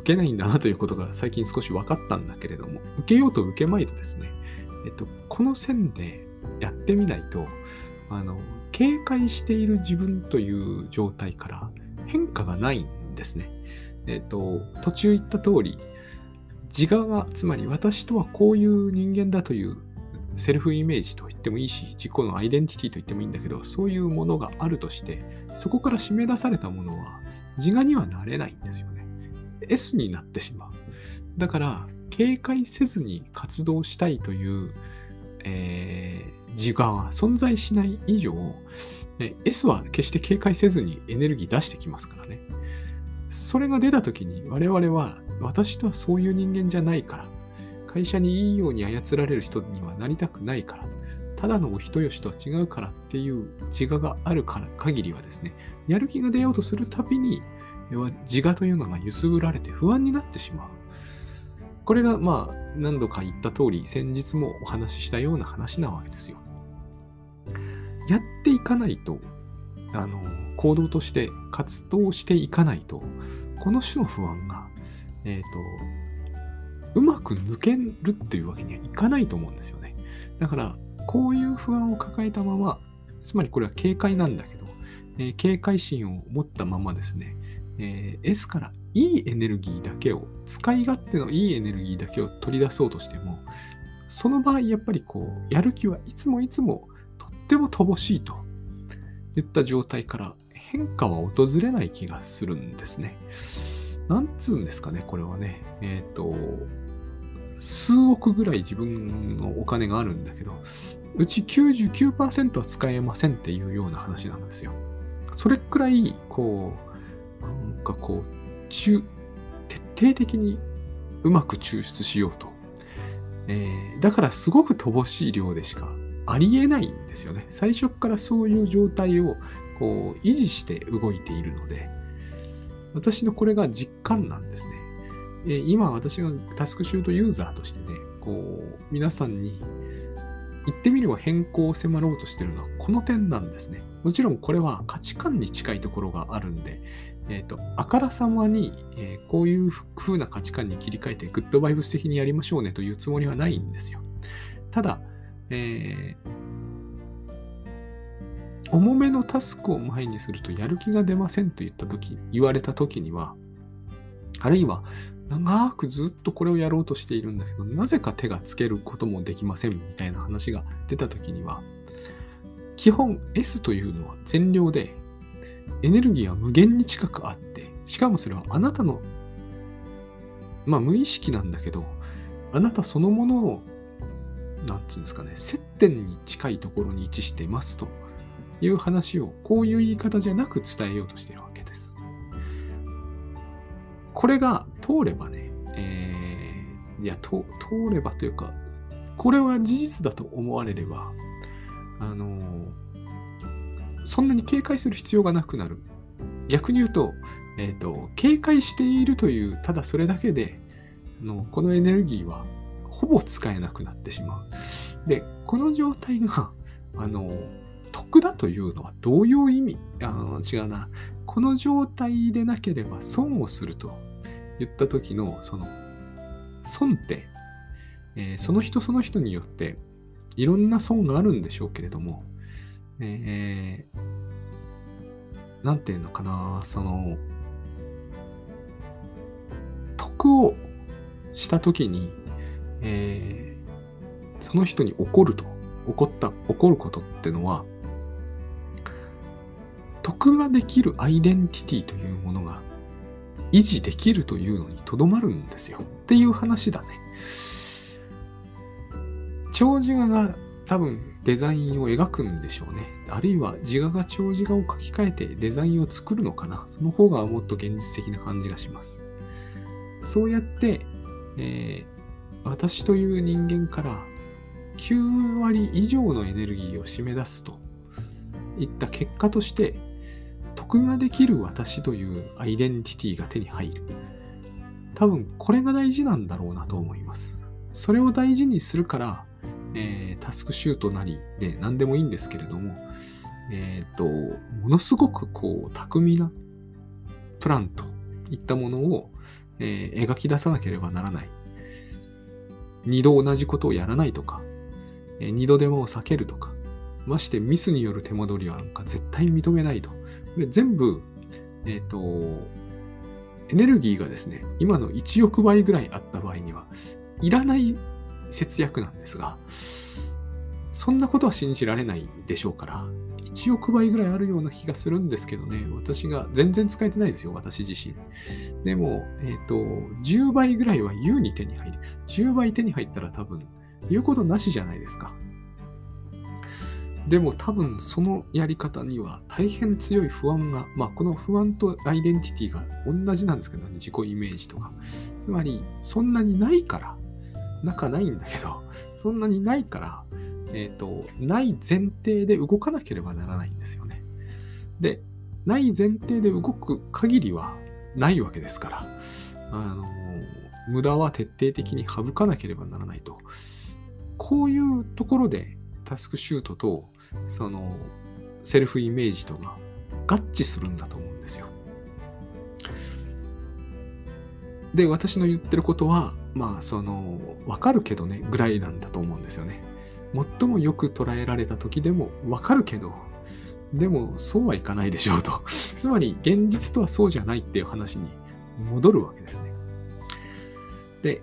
受けないんだなということが最近少し分かったんだけれども、受けようと受けまいとですね、えっ、ー、と、この線でやってみないと、あの、警戒している自分という状態から変化がないんですね。えっ、ー、と、途中言った通り、自我が、つまり私とはこういう人間だというセルフイメージと言ってもいいし、自己のアイデンティティと言ってもいいんだけど、そういうものがあるとして、そこから締め出されたものは自我にはなれないんですよね。S になってしまう。だから、警戒せずに活動したいという、えー、自我は存在しない以上、S は決して警戒せずにエネルギー出してきますからね。それが出た時に我々は私とはそういう人間じゃないから会社にいいように操られる人にはなりたくないから、ただのお人よしとは違うからっていう自我があるから限りはですね、やる気が出ようとするたびに、自我というのが揺すぶられて不安になってしまう。これがまあ何度か言った通り、先日もお話ししたような話なわけですよ。やっていかないと、あの、行動として活動していかないと、この種の不安が、えっ、ー、と、うまく抜けるっていうわけにはいかないと思うんですよね。だから、こういう不安を抱えたまま、つまりこれは警戒なんだけど、えー、警戒心を持ったままですね、えー、S からいいエネルギーだけを、使い勝手のいいエネルギーだけを取り出そうとしても、その場合、やっぱりこう、やる気はいつもいつもとっても乏しいといった状態から変化は訪れない気がするんですね。なんつうんですかね、これはね。えっ、ー、と、数億ぐらい自分のお金があるんだけど、うち99%は使えませんっていうような話なんですよ。それくらい、こう、なんかこう、徹底的にうまく抽出しようと。えー、だからすごく乏しい量でしかありえないんですよね。最初からそういう状態をこう維持して動いているので、私のこれが実感なんですね。え今私がタスクシュートユーザーとしてね、こう、皆さんに言ってみれば変更を迫ろうとしてるのはこの点なんですね。もちろんこれは価値観に近いところがあるんで、えっ、ー、と、あからさまに、えー、こういう風な価値観に切り替えてグッドバイブス的にやりましょうねというつもりはないんですよ。ただ、えー、重めのタスクを前にするとやる気が出ませんと言ったとき、言われたときには、あるいは長くずっとこれをやろうとしているんだけど、なぜか手がつけることもできませんみたいな話が出たときには、基本 S というのは全量で、エネルギーは無限に近くあって、しかもそれはあなたの、まあ無意識なんだけど、あなたそのものを、なんつうんですかね、接点に近いところに位置していますと。いう話を、こういう言い方じゃなく伝えようとしているわけです。これが通ればね、えー、いや、通ればというか、これは事実だと思われれば、あのー、そんなに警戒する必要がなくなる。逆に言うと、えっ、ー、と、警戒しているという、ただそれだけで、あのこのエネルギーはほぼ使えなくなってしまう。で、この状態が、あの、得だというのはどういう意味？あ違うな。この状態でなければ損をすると言った時のその損って、えー、その人その人によっていろんな損があるんでしょうけれども、えー、なんていうのかな、その、得をしたときに、えー、その人に怒ると、怒った、怒ることってのは、得ができるアイデンティティというものが維持できるというのにとどまるんですよ。っていう話だね。長寿画が多分デザインを描くんでしょうね。あるいは自画が長寿画を書き換えてデザインを作るのかな。その方がもっと現実的な感じがします。そうやって、えー、私という人間から9割以上のエネルギーを締め出すといった結果として得ができる私というアイデンティティが手に入る。多分これが大事なんだろうなと思います。それを大事にするから、えー、タスクシュートなりで何でもいいんですけれども、えっ、ー、と、ものすごくこう、巧みなプランといったものを、えー、描き出さなければならない。二度同じことをやらないとか、えー、二度手間を避けるとか、ましてミスによる手戻りはなんか絶対認めないと。これ全部、えっ、ー、と、エネルギーがですね、今の1億倍ぐらいあった場合には、いらない節約なんですが、そんなことは信じられないでしょうから、1億倍ぐらいあるような気がするんですけどね、私が全然使えてないですよ、私自身。でも、えっ、ー、と、10倍ぐらいは優に手に入る。10倍手に入ったら多分、言うことなしじゃないですか。でも多分そのやり方には大変強い不安が、まあこの不安とアイデンティティが同じなんですけどね、自己イメージとか。つまり、そんなにないから、仲ないんだけど、[laughs] そんなにないから、えっ、ー、と、ない前提で動かなければならないんですよね。で、ない前提で動く限りはないわけですから、あの、無駄は徹底的に省かなければならないと。こういうところでタスクシュートと、その、セルフイメージとが合致するんだと思うんですよ。で、私の言ってることは、まあ、その、わかるけどね、ぐらいなんだと思うんですよね。最もよく捉えられた時でもわかるけど、でもそうはいかないでしょうと。[laughs] つまり現実とはそうじゃないっていう話に戻るわけですね。で、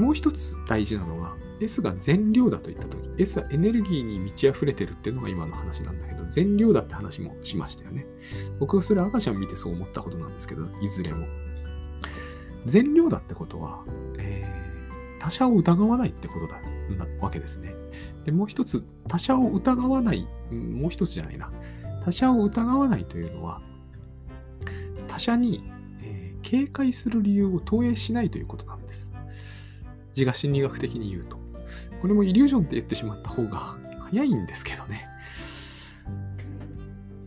もう一つ大事なのは、S が全量だと言った時、S はエネルギーに満ち溢れてるっていうのが今の話なんだけど、全量だって話もしましたよね。僕はそれ赤ちゃん見てそう思ったことなんですけど、いずれも。全量だってことは、えー、他者を疑わないってことだなわけですね。で、もう一つ、他者を疑わない、もう一つじゃないな。他者を疑わないというのは、他者に、えー、警戒する理由を投影しないということなん自我心理学的に言うと。これもイリュージョンって言ってしまった方が [laughs] 早いんですけどね。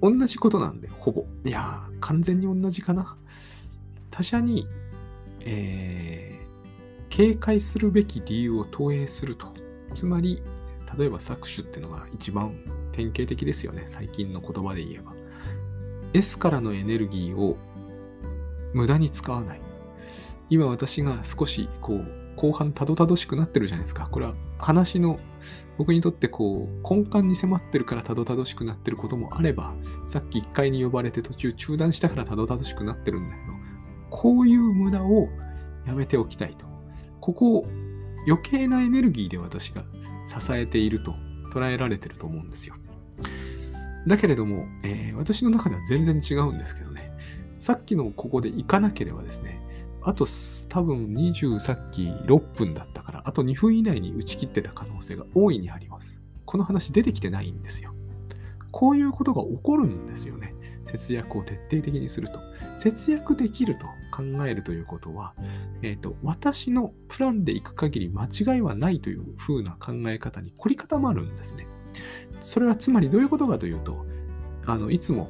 同じことなんで、ほぼ。いやー、完全に同じかな。他者にえー、警戒するべき理由を投影すると。つまり、例えば搾取ってのが一番典型的ですよね。最近の言葉で言えば。S からのエネルギーを無駄に使わない。今私が少しこう後半たどたどしくなってるじゃないですか。これは話の僕にとってこう根幹に迫ってるからたどたどしくなってることもあれば、さっき1階に呼ばれて途中中断したからたどたどしくなってるんだけど、こういう無駄をやめておきたいと。ここを余計なエネルギーで私が支えていると捉えられてると思うんですよ。だけれども、えー、私の中では全然違うんですけどね。さっきのここで行かなければですね、あと多分20さっき6分だったから、あと2分以内に打ち切ってた可能性が大いにあります。この話出てきてないんですよ。こういうことが起こるんですよね。節約を徹底的にすると。節約できると考えるということは、え、ー、と、私のプランで行く限り間違いはないという風な考え方に凝り固まるんですね。それはつまりどういうことかというと、あの、いつも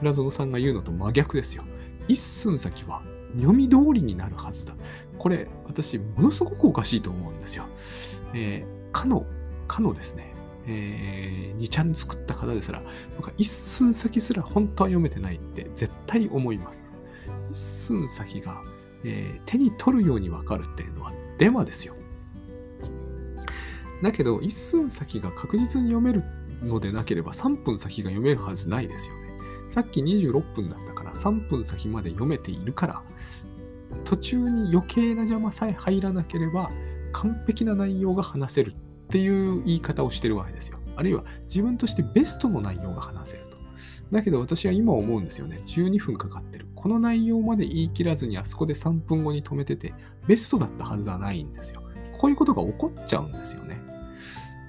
浦園さんが言うのと真逆ですよ。一寸先は読み通りになるはずだ。これ、私、ものすごくおかしいと思うんですよ。えー、かの、かのですね、えー、2ちゃん作った方ですら、僕は一寸先すら本当は読めてないって絶対思います。一寸先が、えー、手に取るようにわかるっていうのはデマですよ。だけど、1寸先が確実に読めるのでなければ3分先が読めるはずないですよね。さっき26分だったから3分先まで読めているから、途中に余計な邪魔さえ入らなければ完璧な内容が話せるっていう言い方をしてるわけですよ。あるいは自分としてベストの内容が話せると。だけど私は今思うんですよね。12分かかってる。この内容まで言い切らずにあそこで3分後に止めてて、ベストだったはずはないんですよ。こういうことが起こっちゃうんですよね。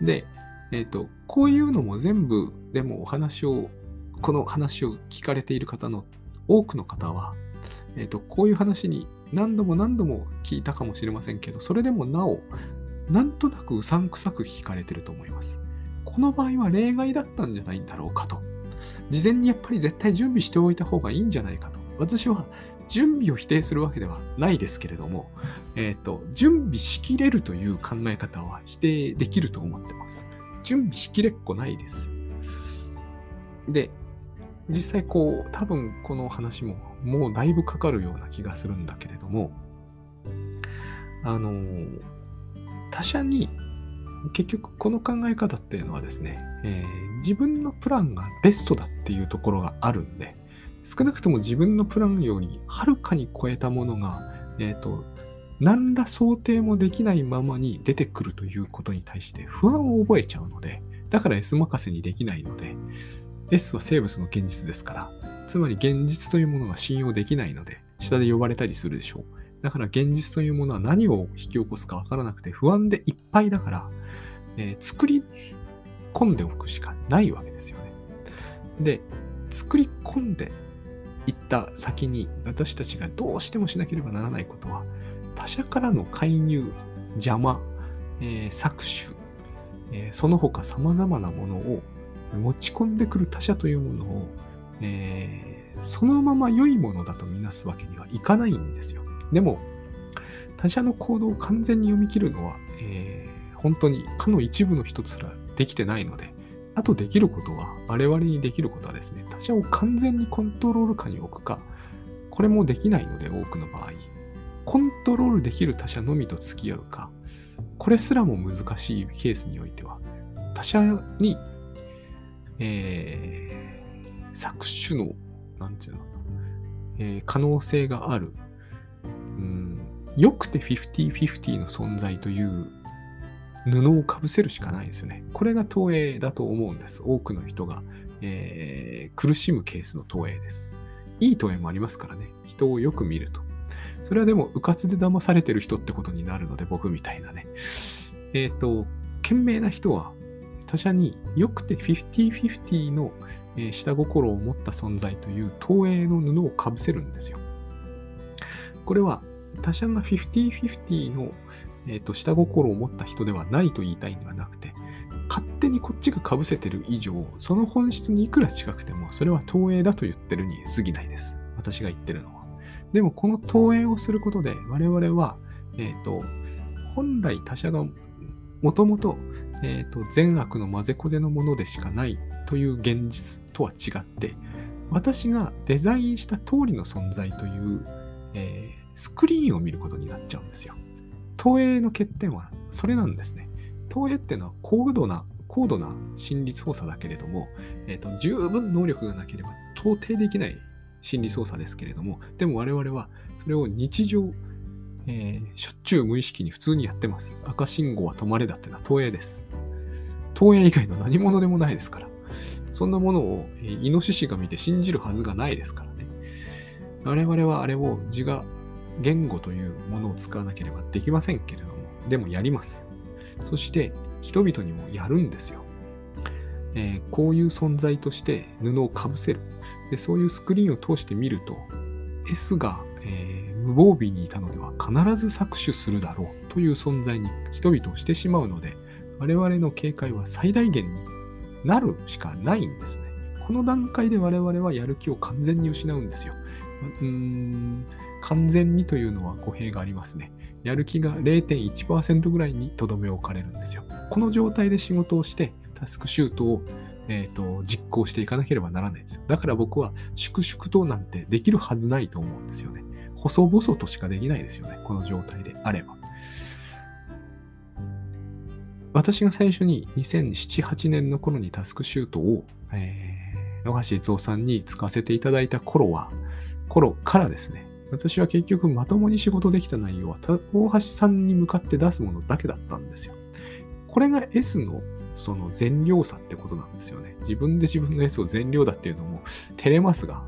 で、えっ、ー、と、こういうのも全部、でもお話を、この話を聞かれている方の多くの方は、えっ、ー、と、こういう話に何度も何度も聞いたかもしれませんけど、それでもなお、なんとなくうさんくさく聞かれてると思います。この場合は例外だったんじゃないんだろうかと。事前にやっぱり絶対準備しておいた方がいいんじゃないかと。私は準備を否定するわけではないですけれども、えっ、ー、と、準備しきれるという考え方は否定できると思ってます。準備しきれっこないです。で、実際こう、多分この話ももうだいぶかかるような気がするんだけれども、あの、他者に結局この考え方っていうのはですね、えー、自分のプランがベストだっていうところがあるんで、少なくとも自分のプランよりはるかに超えたものが、えっ、ー、と、何ら想定もできないままに出てくるということに対して不安を覚えちゃうので、だから S 任せにできないので、S は生物の現実ですから、つまり現実というものが信用できないので、下で呼ばれたりするでしょう。だから現実というものは何を引き起こすかわからなくて不安でいっぱいだから、えー、作り込んでおくしかないわけですよね。で、作り込んでいった先に私たちがどうしてもしなければならないことは、他者からの介入、邪魔、えー、搾取、えー、その他様々なものを持ち込んでくる他者というものを、えー、そのまま良いものだとみなすわけにはいかないんですよ。でも、他者の行動を完全に読み切るのは、えー、本当にかの一部の一つすらできてないので、あとできることは、我々にできることはですね、他者を完全にコントロール下に置くか、これもできないので、多くの場合。コントロールできる他者のみと付き合うか、これすらも難しいケースにおいては、他者に、えー、搾取の、なんていうの、えー、可能性がある、うん、よくて50-50の存在という布をかぶせるしかないですよね。これが投影だと思うんです。多くの人が、えー、苦しむケースの投影です。いい投影もありますからね。人をよく見ると。それはでも、うかつで騙されてる人ってことになるので、僕みたいなね。えっ、ー、と、賢明な人は、他者によくて50-50の、下心を持った存在という投影の布をかぶせるんですよ。これは、他者が50-50の、えーと、下心を持った人ではないと言いたいんではなくて、勝手にこっちがかぶせてる以上、その本質にいくら近くても、それは投影だと言ってるに過ぎないです。私が言ってるのは。でもこの投影をすることで我々は、えっ、ー、と、本来他者がもともと、えーと、善悪の混ぜこぜのものでしかないという現実とは違って、私がデザインした通りの存在という、えー、スクリーンを見ることになっちゃうんですよ。投影の欠点はそれなんですね。投影っていうのは高度な、高度な心理操作だけれども、えーと十分能力がなければ到底できない心理操作ですけれども、でも我々はそれを日常、えー、しょっちゅう無意識に普通にやってます。赤信号は止まれだってのは投影です。投影以外の何者でもないですから。そんなものを、え、イノシシが見て信じるはずがないですからね。我々はあれを自我、言語というものを使わなければできませんけれども、でもやります。そして人々にもやるんですよ。えー、こういう存在として布をかぶせる。で、そういうスクリーンを通して見ると、S が、えー、無防備にいたのでは必ず搾取するだろうという存在に人々をしてしまうので、我々の警戒は最大限になるしかないんですね。この段階で我々はやる気を完全に失うんですよ。うーん完全にというのは語弊がありますね。やる気が0.1%ぐらいにとどめ置かれるんですよ。この状態で仕事をしてタスクシュートをえーと、実行していかなければならないんですよ。だから僕は粛々となんてできるはずないと思うんですよね。細々としかできないですよね。この状態であれば。私が最初に2007、8年の頃にタスクシュートを、えー、野橋悦夫さんに使わせていただいた頃は、頃からですね、私は結局まともに仕事できた内容は大橋さんに向かって出すものだけだったんですよ。これが S のその善良さってことなんですよね。自分で自分の S を善良だっていうのも照れますが、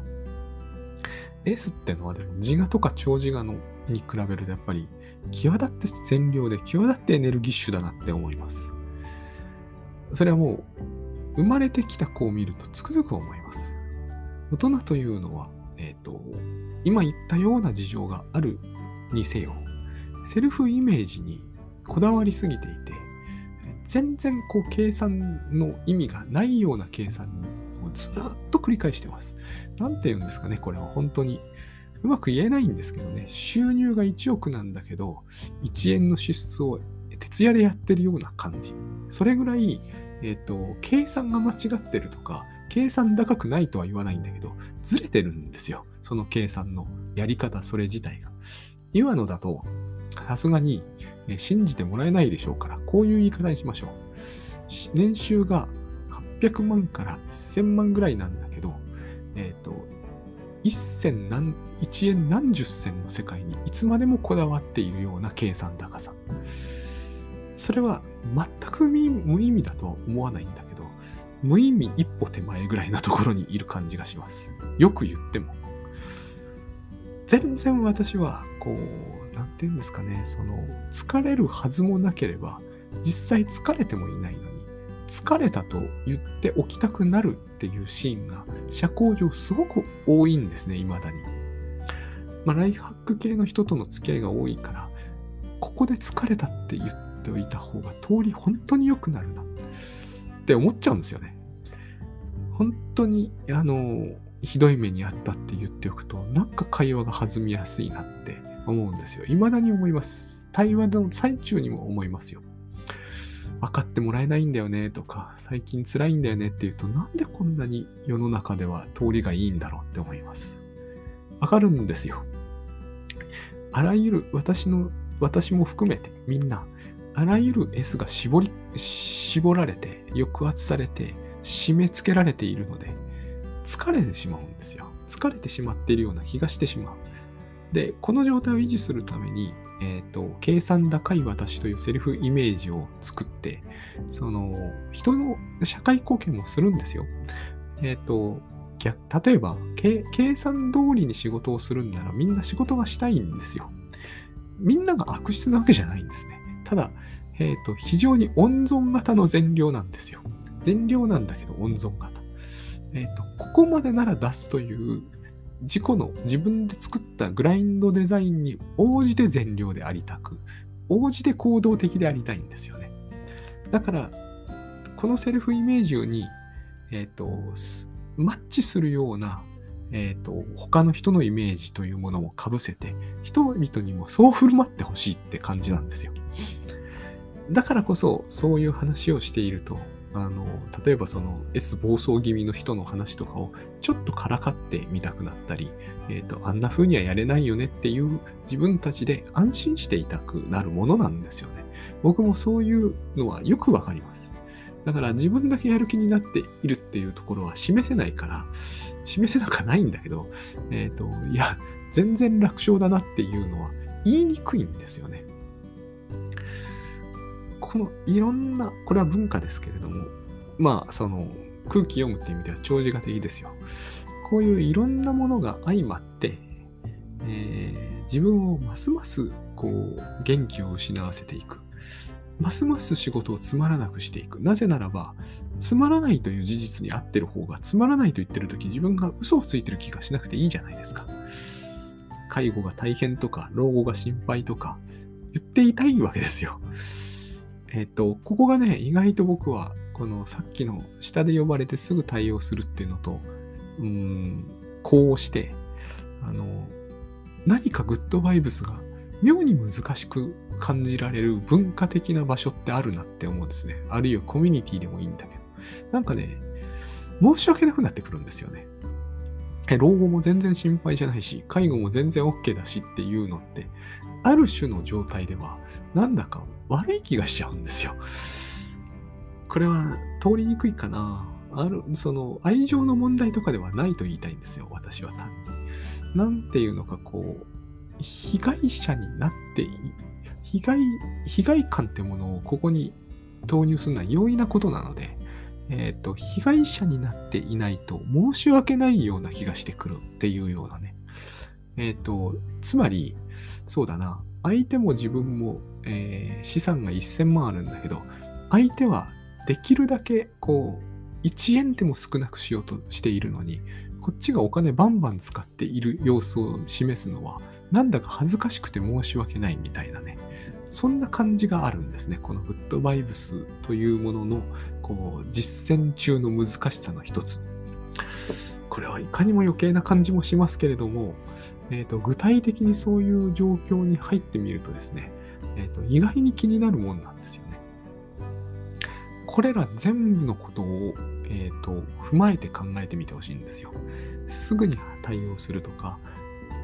S ってのはでも自我とか長自我のに比べるとやっぱり際立って善良で際立ってエネルギッシュだなって思います。それはもう生まれてきた子を見るとつくづく思います。大人というのは、えっ、ー、と、今言ったような事情があるにせよ、セルフイメージにこだわりすぎていて、全然こう計算の意味がないような計算をずっと繰り返してます。なんて言うんですかね、これは本当に。うまく言えないんですけどね、収入が1億なんだけど、1円の支出を徹夜でやってるような感じ。それぐらい、えっ、ー、と、計算が間違ってるとか、計算高くないとは言わないんだけど、ずれてるんですよ。その計算のやり方、それ自体が。今のだと、さすがに信じてもらえないでしょうから、こういう言い方にしましょう。年収が800万から1000万ぐらいなんだけど、えっ、ー、と、1銭何、1円何十銭の世界にいつまでもこだわっているような計算高さ。それは全く無意味だとは思わないんだけど、無意味一歩手前ぐらいなところにいる感じがします。よく言っても。全然私は、こう、なんて言うんですかね、その、疲れるはずもなければ、実際疲れてもいないの、疲れたと言っておきたくなるっていうシーンが社交上すごく多いんですね、未だに。まあ、ライフハック系の人との付き合いが多いから、ここで疲れたって言っておいた方が通り本当に良くなるなって思っちゃうんですよね。本当に、あの、ひどい目にあったって言っておくと、なんか会話が弾みやすいなって思うんですよ。未だに思います。対話の最中にも思いますよ。分かってもらえないんだよねとか、最近辛いんだよねって言うと、なんでこんなに世の中では通りがいいんだろうって思います。わかるんですよ。あらゆる、私の、私も含めてみんな、あらゆる S が絞り、絞られて、抑圧されて、締め付けられているので、疲れてしまうんですよ。疲れてしまっているような気がしてしまう。で、この状態を維持するために、えっ、ー、と、計算高い私というセルフイメージを作って、その、人の社会貢献もするんですよ。えっ、ー、と、例えば計算通りに仕事をするんならみんな仕事がしたいんですよ。みんなが悪質なわけじゃないんですね。ただ、えっ、ー、と、非常に温存型の善良なんですよ。善良なんだけど温存型。えっ、と、ここまでなら出すという自己の自分で作ったグラインドデザインに応じて善良でありたく、応じて行動的でありたいんですよね。だから、このセルフイメージに、えっ、ー、と、マッチするような、えっ、ー、と、他の人のイメージというものをかぶせて、人々にもそう振る舞ってほしいって感じなんですよ。だからこそ、そういう話をしていると、あの、例えばその S 暴走気味の人の話とかをちょっとからかってみたくなったり、えっ、ー、と、あんな風にはやれないよねっていう自分たちで安心していたくなるものなんですよね。僕もそういうのはよくわかります。だから自分だけやる気になっているっていうところは示せないから、示せなくはないんだけど、えっ、ー、と、いや、全然楽勝だなっていうのは言いにくいんですよね。このいろんな、これは文化ですけれども、まあ、その空気読むっていう意味では長寿が的ですよ。こういういろんなものが相まって、えー、自分をますますこう元気を失わせていく。ますます仕事をつまらなくしていく。なぜならば、つまらないという事実に合ってる方が、つまらないと言ってるとき自分が嘘をついてる気がしなくていいじゃないですか。介護が大変とか、老後が心配とか、言っていたいわけですよ。えっ、と、ここがね、意外と僕は、このさっきの下で呼ばれてすぐ対応するっていうのと、うん、こうして、あの、何かグッドバイブスが妙に難しく感じられる文化的な場所ってあるなって思うんですね。あるいはコミュニティでもいいんだけど。なんかね、申し訳なくなってくるんですよね。老後も全然心配じゃないし、介護も全然 OK だしっていうのって、ある種の状態では、なんだか悪い気がしちゃうんですよ。これは通りにくいかな。ある、その、愛情の問題とかではないと言いたいんですよ、私は単に。なんていうのか、こう、被害者になって被害、被害感ってものをここに投入するのは容易なことなので、えっ、ー、と、被害者になっていないと申し訳ないような気がしてくるっていうようなね。えっ、ー、と、つまり、そうだな、相手も自分も、えー、資産が1000万あるんだけど、相手はできるだけこう、1円でも少なくしようとしているのに、こっちがお金バンバン使っている様子を示すのは、なんだか恥ずかしくて申し訳ないみたいなね。そんな感じがあるんですね。このグッドバイブスというもののこう実践中の難しさの一つ。これはいかにも余計な感じもしますけれども、えーと、具体的にそういう状況に入ってみるとですね、えーと、意外に気になるもんなんですよね。これら全部のことを、えーと踏まえて考えてみてほしいんですよ。すぐに対応するとか、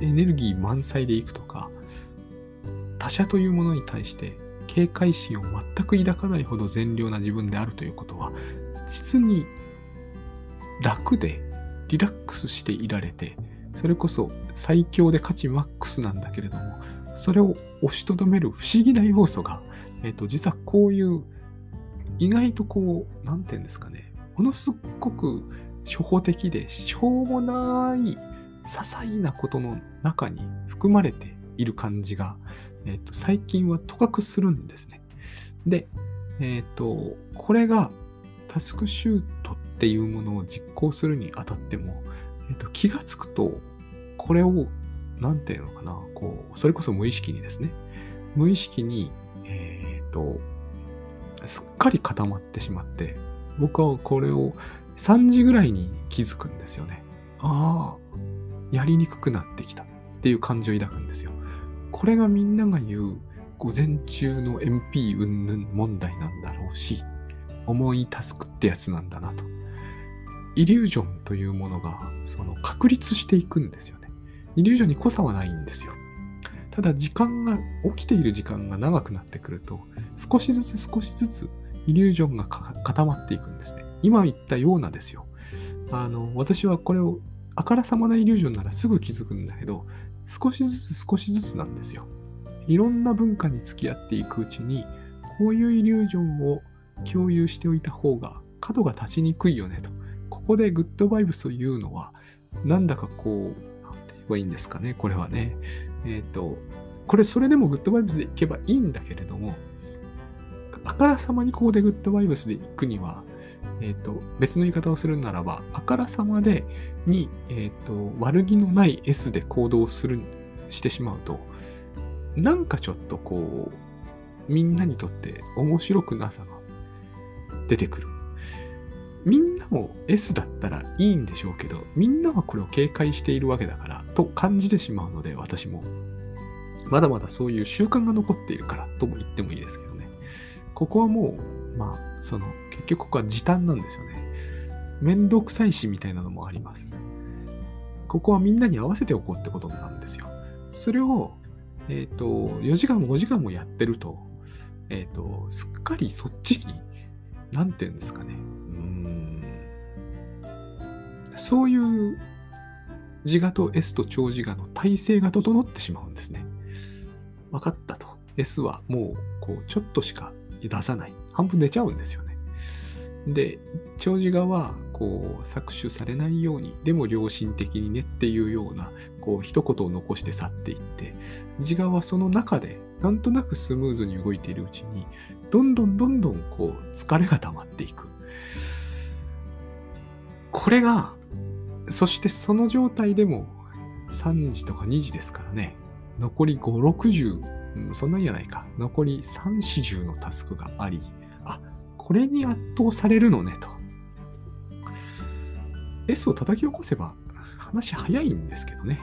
エネルギー満載でいくとか、他者というものに対して警戒心を全く抱かないほど善良な自分であるということは、実に楽でリラックスしていられて、それこそ最強で価値マックスなんだけれども、それを押しとどめる不思議な要素が、え、ー、と、実はこういう意外とこう、なんていうんですかね、ものすごく初歩的でしょうもない些細なことの中に含まれている感じが、え、ー、と、最近はとかくするんですね。で、え、ー、と、これがタスクシュートっていうものを実行するにあたっても、え、ー、と、気がつくと、これを、なんていうのかな、こう、それこそ無意識にですね、無意識に、えっ、と、すっかり固まってしまって、僕はこれを3時ぐらいに気づくんですよね。ああ、やりにくくなってきたっていう感じを抱くんですよ。これがみんなが言う午前中の MP 云々問題なんだろうし、重いタスクってやつなんだなと。イリュージョンというものがその確立していくんですよね。イリュージョンに濃さはないんですよ。ただ時間が、起きている時間が長くなってくると、少しずつ少しずつイリュージョンが固まっていくんですね。今言ったようなですよ。あの、私はこれをあからさまなイリュージョンならすぐ気づくんだけど、少しずつ少しずつなんですよ。いろんな文化に付き合っていくうちに、こういうイリュージョンを共有しておいた方が角が立ちにくいよねと。ここでグッドバイブスを言うのは、なんだかこう、いいんですかね、これはね。えっ、ー、と、これそれでもグッドバイブスでいけばいいんだけれども、あからさまにここでグッドバイブスで行くには、えっ、ー、と、別の言い方をするならば、あからさまでに、えっ、ー、と、悪気のない S で行動する、してしまうと、なんかちょっとこう、みんなにとって面白くなさが出てくる。みんなも S だったらいいんでしょうけど、みんなはこれを警戒しているわけだから、と感じてしまうので、私も。まだまだそういう習慣が残っているからとも言ってもいいですけどね。ここはもう、まあ、その、結局ここは時短なんですよね。めんどくさいしみたいなのもあります。ここはみんなに合わせておこうってことなんですよ。それを、えっ、ー、と、4時間も5時間もやってると、えっ、ー、と、すっかりそっちに、なんて言うんですかね。そういう自我と S と超自我の体制が整ってしまうんですね。分かったと。S はもう、こう、ちょっとしか出さない。半分寝ちゃうんですよね。で、長寿画は、こう、搾取されないように、でも良心的にねっていうような、こう、一言を残して去っていって、自我はその中で、なんとなくスムーズに動いているうちに、どんどんどんどん、こう、疲れが溜まっていく。これが、そしてその状態でも、3時とか2時ですからね、残り5、60、うん、そんなんじゃないか。残り3、40のタスクがあり、あこれに圧倒されるのねと。S を叩き起こせば話早いんですけどね。